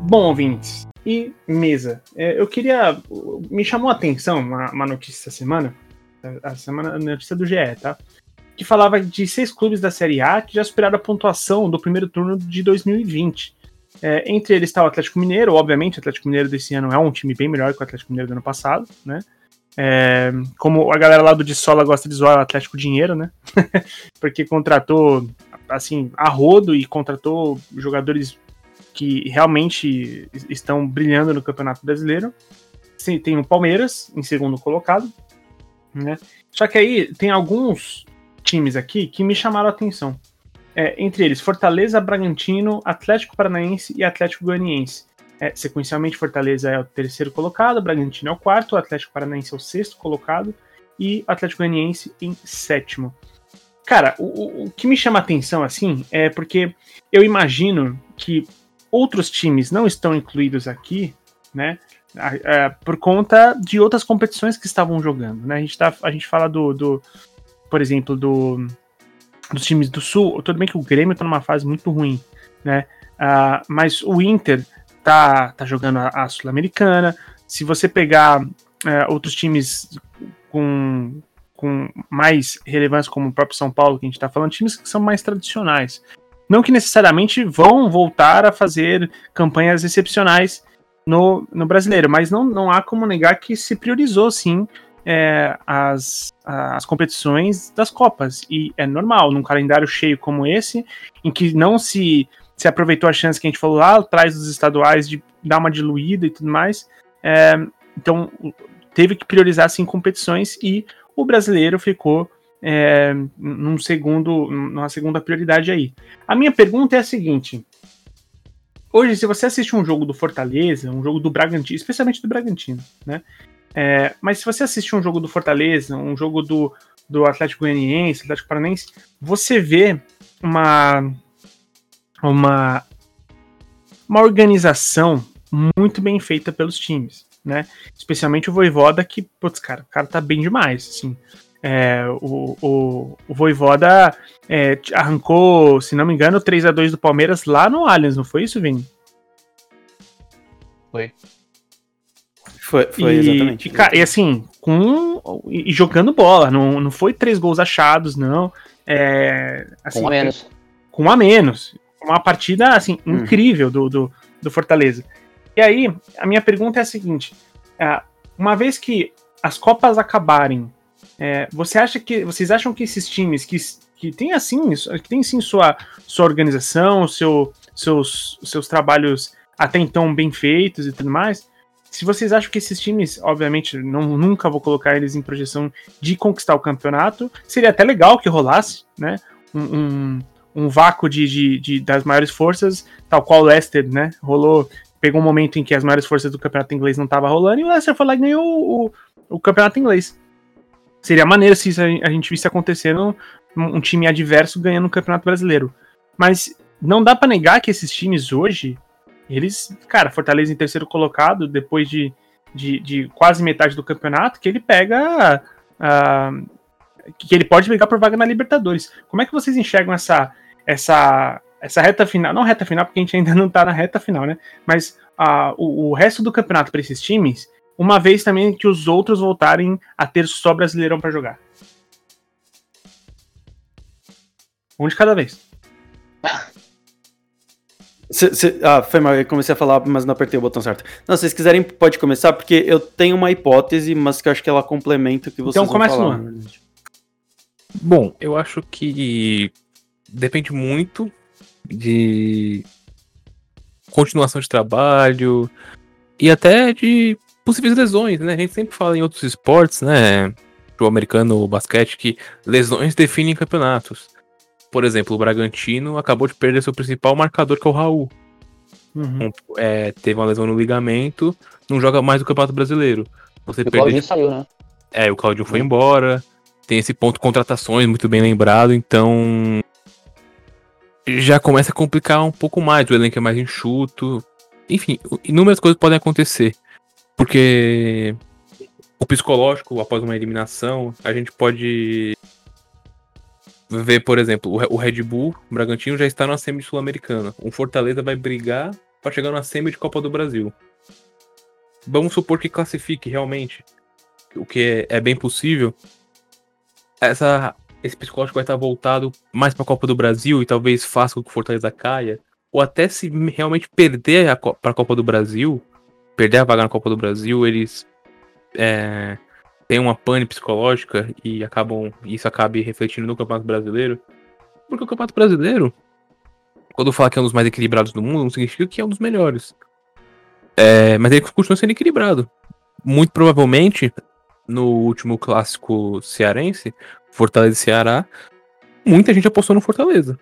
Bom, ouvintes e mesa, é, eu queria. Me chamou a atenção uma, uma notícia essa semana, a semana, a notícia do GE, tá? Que falava de seis clubes da Série A que já superaram a pontuação do primeiro turno de 2020. É, entre eles está o Atlético Mineiro, obviamente, o Atlético Mineiro desse ano é um time bem melhor que o Atlético Mineiro do ano passado, né? É, como a galera lá do de Sola gosta de zoar o Atlético Dinheiro, né? Porque contratou, assim, a rodo e contratou jogadores que realmente estão brilhando no Campeonato Brasileiro. Sim, tem o Palmeiras em segundo colocado, né? Só que aí tem alguns times aqui que me chamaram a atenção. É, entre eles, Fortaleza, Bragantino, Atlético Paranaense e Atlético Goianiense. É, sequencialmente, Fortaleza é o terceiro colocado, Bragantino é o quarto, Atlético Paranaense é o sexto colocado e Atlético Goianiense em sétimo. Cara, o, o que me chama a atenção, assim, é porque eu imagino que outros times não estão incluídos aqui, né? por conta de outras competições que estavam jogando, né? A gente, tá, a gente fala do, do por exemplo, do, dos times do Sul. Tudo bem que o Grêmio está numa fase muito ruim, né? Uh, mas o Inter tá, tá jogando a, a Sul-Americana. Se você pegar uh, outros times com, com mais relevância, como o próprio São Paulo, que a gente está falando, times que são mais tradicionais. Não que necessariamente vão voltar a fazer campanhas excepcionais no, no brasileiro, mas não, não há como negar que se priorizou sim é, as, as competições das Copas. E é normal, num calendário cheio como esse, em que não se se aproveitou a chance que a gente falou lá atrás dos estaduais de dar uma diluída e tudo mais. É, então, teve que priorizar assim competições e o brasileiro ficou é, num segundo, numa segunda prioridade aí. A minha pergunta é a seguinte: hoje, se você assiste um jogo do Fortaleza, um jogo do Bragantino, especialmente do Bragantino, né? É, mas se você assiste um jogo do Fortaleza, um jogo do, do Atlético Goianiense, Atlético Paranaense, você vê uma uma uma organização muito bem feita pelos times, né? Especialmente o Voivoda, que, putz, cara, o cara tá bem demais, assim. É, o, o, o Voivoda é, arrancou, se não me engano, 3 a 2 do Palmeiras lá no Allianz, não foi isso, Vini? Foi. Foi, foi e, exatamente. E, cara, e assim, com. E, jogando bola, não, não foi três gols achados, não. É, assim, com a menos. Com a menos. Uma partida, assim, hum. incrível do, do, do, Fortaleza. E aí, a minha pergunta é a seguinte: é, uma vez que as Copas acabarem é, você acha que vocês acham que esses times que, que tem assim, que tem sim sua, sua organização, seu, seus, seus trabalhos até então bem feitos e tudo mais, se vocês acham que esses times, obviamente, não, nunca vou colocar eles em projeção de conquistar o campeonato, seria até legal que rolasse, né? Um, um, um vácuo de, de, de, das maiores forças, tal qual o Leicester, né? Rolou, pegou um momento em que as maiores forças do campeonato inglês não estavam rolando e o Leicester foi lá e ganhou o, o, o campeonato inglês. Seria maneiro se a gente visse acontecendo um time adverso ganhando o Campeonato Brasileiro. Mas não dá para negar que esses times hoje, eles, cara, Fortaleza em terceiro colocado, depois de, de, de quase metade do campeonato, que ele pega. Uh, que ele pode brigar por vaga na Libertadores. Como é que vocês enxergam essa, essa, essa reta final? Não reta final, porque a gente ainda não tá na reta final, né? Mas uh, o, o resto do campeonato para esses times uma vez também que os outros voltarem a ter só Brasileirão para jogar. Um de cada vez. Cê, cê, ah, foi mal, eu comecei a falar, mas não apertei o botão certo. Não, se vocês quiserem, pode começar, porque eu tenho uma hipótese, mas que eu acho que ela complementa o que vocês então, vão falar. Então Bom, eu acho que depende muito de continuação de trabalho e até de possíveis lesões, né? A gente sempre fala em outros esportes, né? O americano, o basquete, que lesões definem campeonatos. Por exemplo, o Bragantino acabou de perder seu principal marcador, que é o Raul. Uhum. Um, é, teve uma lesão no ligamento, não joga mais o Campeonato Brasileiro. Você o Claudinho saiu, né? É, o Claudinho foi embora. Tem esse ponto de contratações muito bem lembrado, então já começa a complicar um pouco mais. O elenco é mais enxuto. Enfim, inúmeras coisas podem acontecer. Porque o psicológico, após uma eliminação, a gente pode ver, por exemplo, o Red Bull, o Bragantino já está na semi sul-americana. O Fortaleza vai brigar para chegar na semi de Copa do Brasil. Vamos supor que classifique realmente, o que é, é bem possível. Essa, esse psicológico vai estar voltado mais para a Copa do Brasil e talvez faça com que o Fortaleza caia, ou até se realmente perder para a Copa do Brasil, perder a vaga na Copa do Brasil, eles é, têm uma pane psicológica e acabam isso acabe refletindo no Campeonato Brasileiro. Porque o Campeonato Brasileiro, quando eu falar que é um dos mais equilibrados do mundo, não significa que é um dos melhores. É, mas ele continua sendo equilibrado. Muito provavelmente, no último clássico cearense, Fortaleza e Ceará, muita gente apostou no Fortaleza.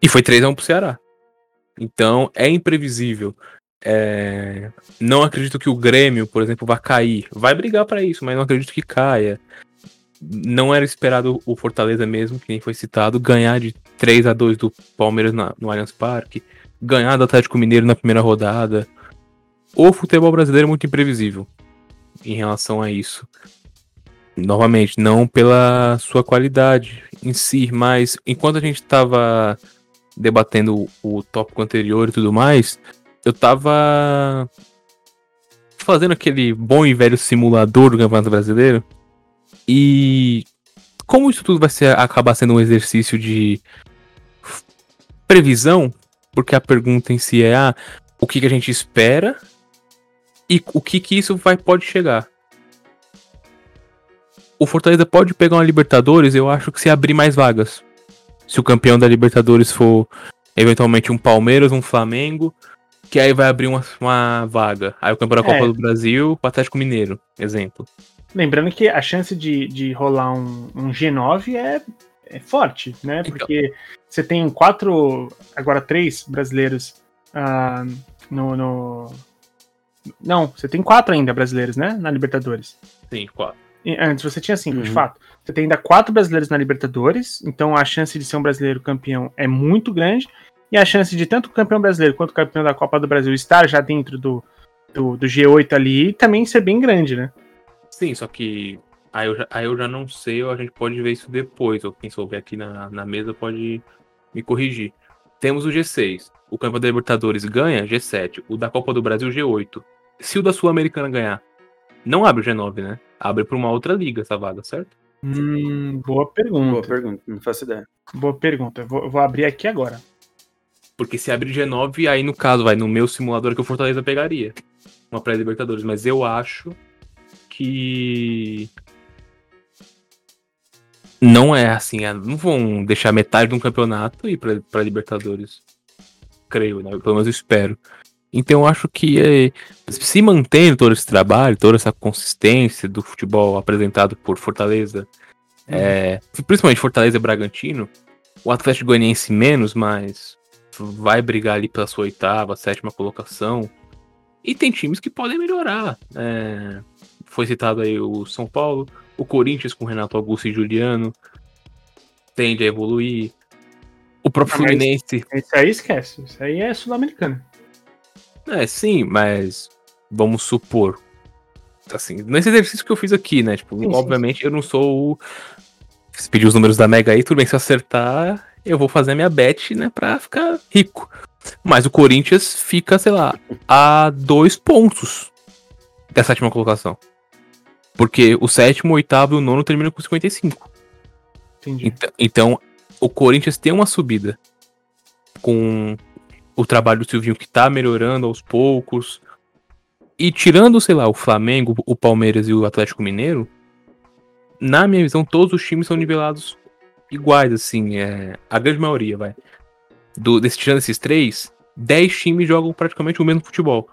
E foi 3x1 pro Ceará. Então é imprevisível. É, não acredito que o Grêmio, por exemplo, vá cair. Vai brigar para isso, mas não acredito que caia. Não era esperado o Fortaleza mesmo, que nem foi citado, ganhar de 3 a 2 do Palmeiras na, no Allianz Parque, ganhar do Atlético Mineiro na primeira rodada. O futebol brasileiro é muito imprevisível em relação a isso. Novamente, não pela sua qualidade em si, mas enquanto a gente estava debatendo o tópico anterior e tudo mais, eu tava fazendo aquele bom e velho simulador do Campeonato Brasileiro. E como isso tudo vai ser, acabar sendo um exercício de previsão, porque a pergunta em si é ah, o que, que a gente espera e o que, que isso vai pode chegar. O Fortaleza pode pegar uma Libertadores, eu acho que se abrir mais vagas. Se o campeão da Libertadores for eventualmente um Palmeiras, um Flamengo, que aí vai abrir uma, uma vaga. Aí o campeão da Copa É. do Brasil, o Atlético Mineiro, exemplo. Lembrando que a chance de, de rolar um, um G9 é, é forte, né? Então. Porque você tem quatro, agora três brasileiros ah, no, no- Não, você tem quatro ainda brasileiros, né? Na Libertadores. Sim, quatro. E Antes você tinha cinco, de Uhum. fato. Você tem ainda quatro brasileiros na Libertadores, então a chance de ser um brasileiro campeão é muito grande. E a chance de tanto o campeão brasileiro quanto o campeão da Copa do Brasil estar já dentro do, do, do G8 ali também ser bem grande, né? Sim, só que aí eu, já, aí eu já não sei, ou a gente pode ver isso depois, ou quem souber aqui na, na mesa pode me corrigir. Temos o G6. O campeão da Libertadores ganha, G7. O da Copa do Brasil, G8. Se o da Sul-Americana ganhar, não abre o G9, né? Abre para uma outra liga essa vaga, certo? Hum, boa pergunta. Boa pergunta, não faço ideia. Boa pergunta. Vou, eu vou abrir aqui agora. Porque se abrir G9, aí no caso, vai no meu simulador que o Fortaleza pegaria. Uma pré-Libertadores. Mas eu acho que. Não é assim. é- Não vão deixar metade de um campeonato ir pra, pra Libertadores. Creio, né? Pelo menos eu espero. Então eu acho que é, se mantendo todo esse trabalho, toda essa consistência do futebol apresentado por Fortaleza, é, principalmente Fortaleza e Bragantino, o Atlético Goianiense menos, mas vai brigar ali pela sua oitava, sétima colocação. E tem times que podem melhorar. É, foi citado aí o São Paulo, o Corinthians com Renato Augusto e Juliano tende a evoluir. O próprio Ah, Fluminense, Isso aí esquece. Isso aí é sul-americano. é sim, mas vamos supor. Assim, nesse exercício que eu fiz aqui, né? Tipo, Sim, sim, obviamente eu não sou o. Se pedir os números da Mega aí, tudo bem, se eu acertar, eu vou fazer a minha bet, né, pra ficar rico. Mas o Corinthians fica, sei lá, a dois pontos da sétima colocação. Porque o sétimo, o oitavo e o nono terminam com 55. Entendi. Então, então, o Corinthians tem uma subida com o trabalho do Silvinho que tá melhorando aos poucos. E tirando, sei lá, o Flamengo, o Palmeiras e o Atlético Mineiro, na minha visão, todos os times são nivelados iguais, assim, é, a grande maioria, vai. Do, desse, tirando esses três, 10 times jogam praticamente o mesmo futebol.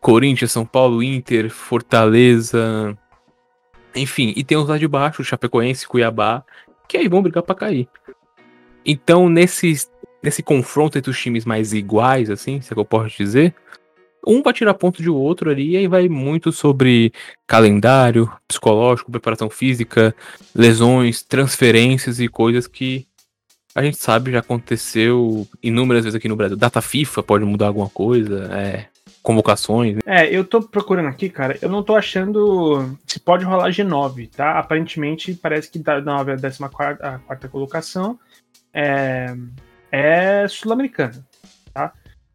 Corinthians, São Paulo, Inter, Fortaleza, enfim, e tem os lá de baixo, Chapecoense, Cuiabá, que aí vão brigar pra cair. Então, nesse, nesse confronto entre os times mais iguais, assim, se é que eu posso dizer, um vai tirar ponto de outro ali, e aí vai muito sobre calendário, psicológico, preparação física, lesões, transferências e coisas que a gente sabe já aconteceu inúmeras vezes aqui no Brasil. Data FIFA pode mudar alguma coisa, é, convocações. É, eu tô procurando aqui, cara. Eu não tô achando se pode rolar G9, tá? Aparentemente parece que da 9 a 14 a quarta colocação é, é sul-americana?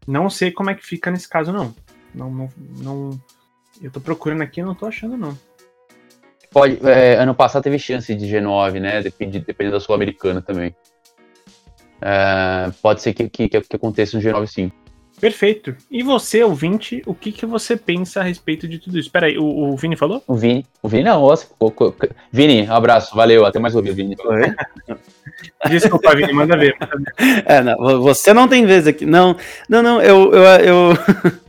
Não sei como é que fica nesse caso, não. Não, não, não- Eu tô procurando aqui e não tô achando, não. Pode, é, ano passado teve chance de G9, né? Depende, dependendo da Sul-Americana também. É, pode ser que, que, que aconteça um G9 sim. Perfeito. E você, ouvinte, o que, que você pensa a respeito de tudo isso? Peraí, o, o Vini falou? O Vini. O Vini não, nossa. co- co- Vini, um abraço, valeu, até mais ouvir, Vini. Desculpa, Vini, manda ver. É, não, vo- você não tem vez aqui. Não, não, não, eu, eu, eu,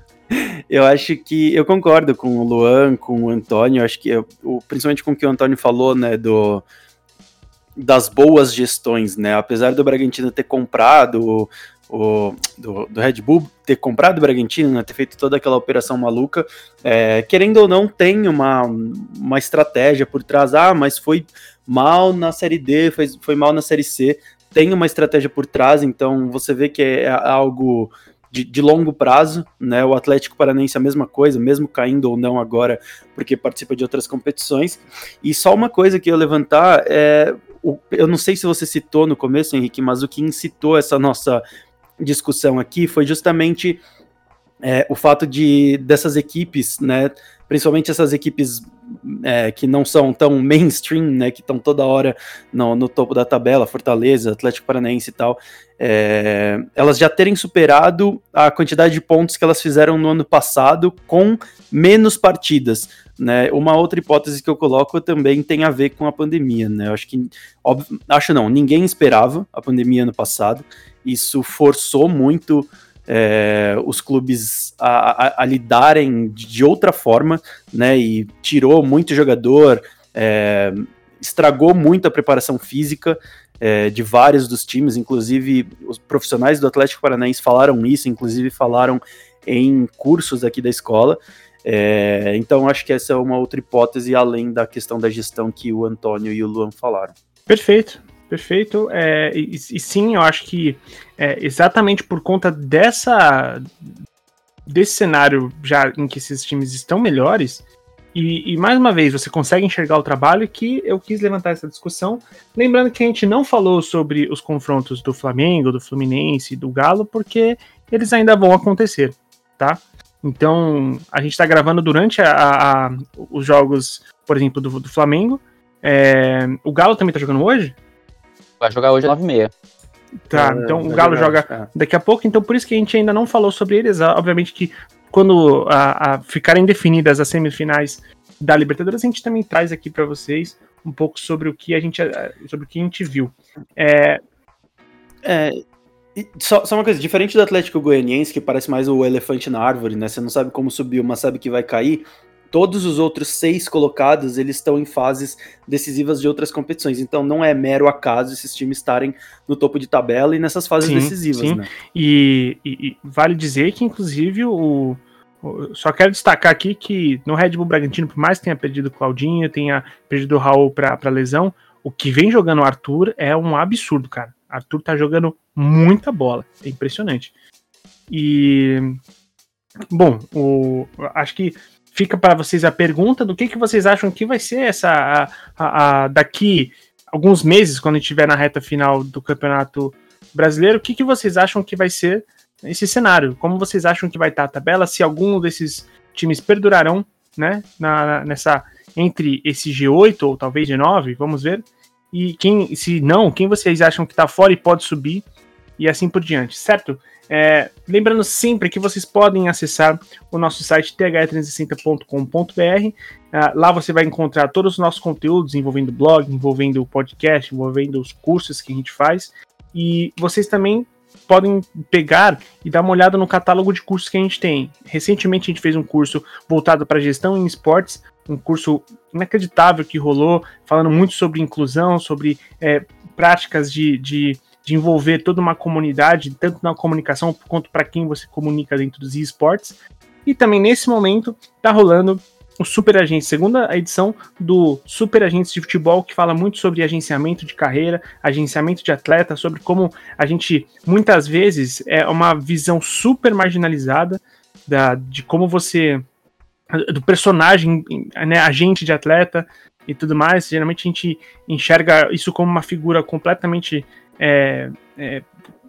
eu acho que eu concordo com o Luan, com o Antônio, acho que, eu- o, principalmente com o que o Antônio falou, né, do, das boas gestões, né, apesar do Bragantino ter comprado o, do, do Red Bull ter comprado o Bragantino, né, ter feito toda aquela operação maluca, é, querendo ou não, tem uma, uma estratégia por trás, ah, mas foi mal na Série D, foi, foi mal na Série C, tem uma estratégia por trás, então você vê que é algo de, de longo prazo, né? O Atlético Paranense a mesma coisa, mesmo caindo ou não agora, porque participa de outras competições. E só uma coisa que eu levantar é. eu não sei se você citou no começo, Henrique, mas o que incitou essa nossa discussão aqui foi justamente é, o fato de dessas equipes, né? Principalmente essas equipes é, que não são tão mainstream, né? Que estão toda hora no, no topo da tabela, Fortaleza, Atlético Paranaense e tal, é, elas já terem superado a quantidade de pontos que elas fizeram no ano passado com menos partidas. Né? Uma outra hipótese que eu coloco também tem a ver com a pandemia. Né? Eu acho que, óbvio, acho não, ninguém esperava a pandemia ano passado. Isso forçou muito é, os clubes a, a, a, lidarem de outra forma, né? E tirou muito jogador, é, estragou muito a preparação física é, de vários dos times, inclusive os profissionais do Atlético Paranaense falaram isso, inclusive falaram em cursos aqui da escola. É, então acho que essa é uma outra hipótese além da questão da gestão que o Antônio e o Luan falaram. Perfeito, perfeito. É, e, e, sim, eu acho que é, exatamente por conta dessa desse cenário já em que esses times estão melhores, e, e, mais uma vez, você consegue enxergar o trabalho que eu quis levantar essa discussão. Lembrando que a gente não falou sobre os confrontos do Flamengo, do Fluminense, do Galo, porque eles ainda vão acontecer, tá? Então, a gente está gravando durante a, a, os jogos, por exemplo, do, do Flamengo. É, o Galo também está jogando hoje? Vai jogar hoje às 9h30. Tá, é, então o Galo jogar, joga daqui a pouco, então por isso que a gente ainda não falou sobre eles. Obviamente que quando a, a ficarem definidas as semifinais da Libertadores, a gente também traz aqui para vocês um pouco sobre o que a gente, sobre o que a gente viu. É, é só, só, uma coisa, diferente do Atlético Goianiense, que parece mais o elefante na árvore, né? Você não sabe como subiu, mas sabe que vai cair todos os outros seis colocados eles estão em fases decisivas de outras competições. Então não é mero acaso esses times estarem no topo de tabela e nessas fases sim, decisivas. Sim. Né? E, e, e, vale dizer que, inclusive, o, o, Só quero destacar aqui que no Red Bull Bragantino, por mais que tenha perdido o Claudinho, tenha perdido o Raul para lesão, o que vem jogando o Arthur é um absurdo, cara. Arthur tá jogando muita bola. É impressionante. E. Bom, o, acho que fica para vocês a pergunta do que, que vocês acham que vai ser essa a, a, a, daqui alguns meses, quando a gente estiver na reta final do Campeonato Brasileiro, o que, que vocês acham que vai ser esse cenário? Como vocês acham que vai estar a tabela? Se algum desses times perdurarão, né, na, nessa entre esse G8 ou talvez G9, vamos ver. E quem, se não, quem vocês acham que está fora e pode subir e assim por diante, certo? É, lembrando sempre que vocês podem acessar o nosso site th360.com.br. Ah, lá você vai encontrar todos os nossos conteúdos envolvendo blog, envolvendo podcast, envolvendo os cursos que a gente faz. E vocês também podem pegar e dar uma olhada no catálogo de cursos que a gente tem. Recentemente a gente fez um curso voltado para gestão em esportes, um curso inacreditável que rolou, falando muito sobre inclusão, sobre é, práticas de, de de envolver toda uma comunidade, tanto na comunicação quanto para quem você comunica dentro dos esportes. E também nesse momento está rolando o Super Agente, segunda edição do Super Agentes de Futebol, que fala muito sobre agenciamento de carreira, agenciamento de atleta, sobre como a gente muitas vezes é uma visão super marginalizada da, de como você. do personagem, né, agente de atleta e tudo mais. Geralmente a gente enxerga isso como uma figura completamente é, é,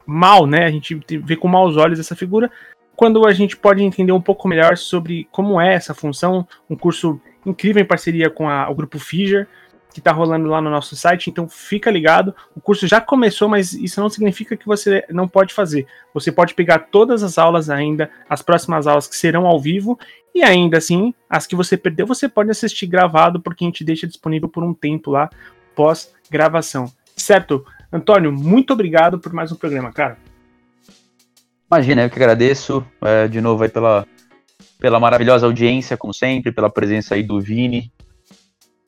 mal, né? A gente vê com maus olhos essa figura, quando a gente pode entender um pouco melhor sobre como é essa função, um curso incrível em parceria com a, o grupo Fischer, que está rolando lá no nosso site, então fica ligado. O curso já começou, mas isso não significa que você não pode fazer. Você pode pegar todas as aulas ainda, as próximas aulas que serão ao vivo, e ainda assim, as que você perdeu, você pode assistir gravado, porque a gente deixa disponível por um tempo lá pós-gravação. Certo? Antônio, muito obrigado por mais um programa, cara. Imagina, eu que agradeço é, de novo aí pela, pela maravilhosa audiência, como sempre, pela presença aí do Vini,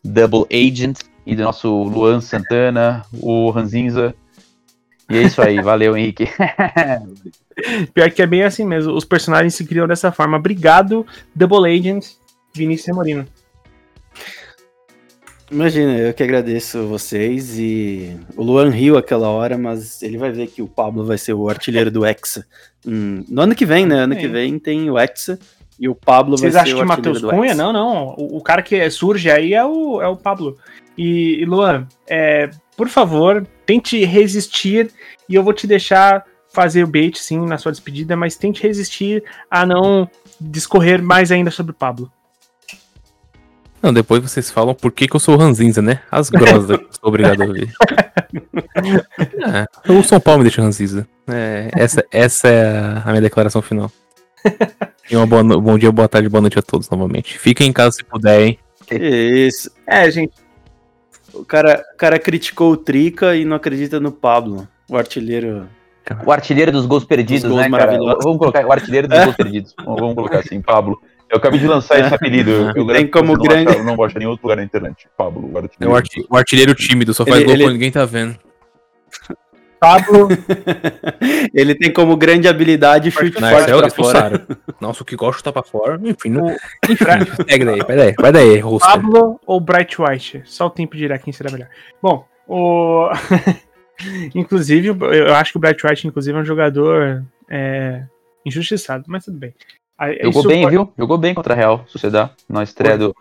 Double Agent e do nosso Luan Santana, o Ranzinza. E é isso aí, valeu, Henrique. Pior que é bem assim mesmo, os personagens se criam dessa forma. Obrigado, Double Agent, Vinícius Morino. Imagina, eu que agradeço vocês e o Luan riu aquela hora, mas ele vai ver que o Pablo vai ser o artilheiro do Hexa. Hum, no ano que vem, né? Ano que vem tem o Hexa e o Pablo Vocês vai ser o artilheiro do Vocês acham que Matheus Cunha? Não, não. O, o, cara que surge aí é o, é o Pablo. E, e Luan, é, por favor, tente resistir e eu vou te deixar fazer o bait, sim, na sua despedida, mas tente resistir a não discorrer mais ainda sobre o Pablo. Não, depois vocês falam por que, que eu sou ranzinza, né? As grosas que eu sou obrigado a ouvir. é, o São Paulo me deixa ranzinza. É, essa, essa é a minha declaração final. E uma boa, bom dia, boa tarde, boa noite a todos novamente. Fiquem em casa se puder, hein? Isso. É, gente. O cara, o cara criticou o Trica e não acredita no Pablo, o artilheiro. O artilheiro dos gols perdidos, Dos gols né, cara? Vamos colocar o artilheiro dos gols perdidos. Vamos colocar assim, Pablo. Eu acabei de lançar esse apelido. Eu, eu Tem como não grande- acha- não achar em nenhum outro lugar na internet. Pablo, o É artilheiro. o, arti- o artilheiro tímido, só faz Ele- gol ele- quando ninguém tá vendo. Pablo, Ele tem como grande habilidade chute Não, forte é pra fora. Nossa, o que gosta chutar pra fora. Enfim, não... Enfim segue daí, vai daí, vai daí, roster. Pablo ou Bright White? Só o tempo dirá quem será melhor. Bom, o. inclusive, eu acho que o Bright White, inclusive, é um jogador é, injustiçado, mas tudo bem. Aí, Jogou isso bem, pode- viu? Jogou bem contra a Real Sociedade na estreia do.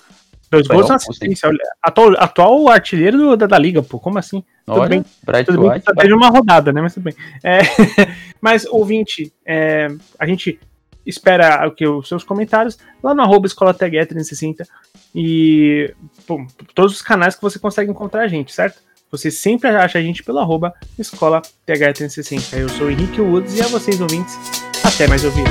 Dois gols na assistência. Olha, Atual, atual artilheiro do- da, da liga, pô. Como assim? Tudo Olha, bem. Bright Tudo bem White. só teve uma rodada, né? Mas tudo bem. É, mas, ouvinte, é, a gente espera o que, os seus comentários lá no arroba Escola THE 360 e pô, todos os canais que você consegue encontrar a gente, certo? Você sempre acha a gente pelo arroba Escola THE 360. Eu sou o Henrique Woods e a vocês, ouvintes, até mais ouvir.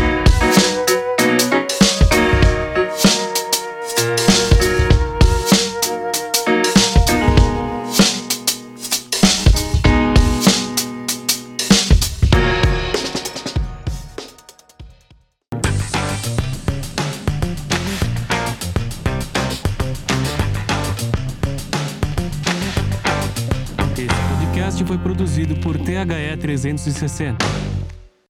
360.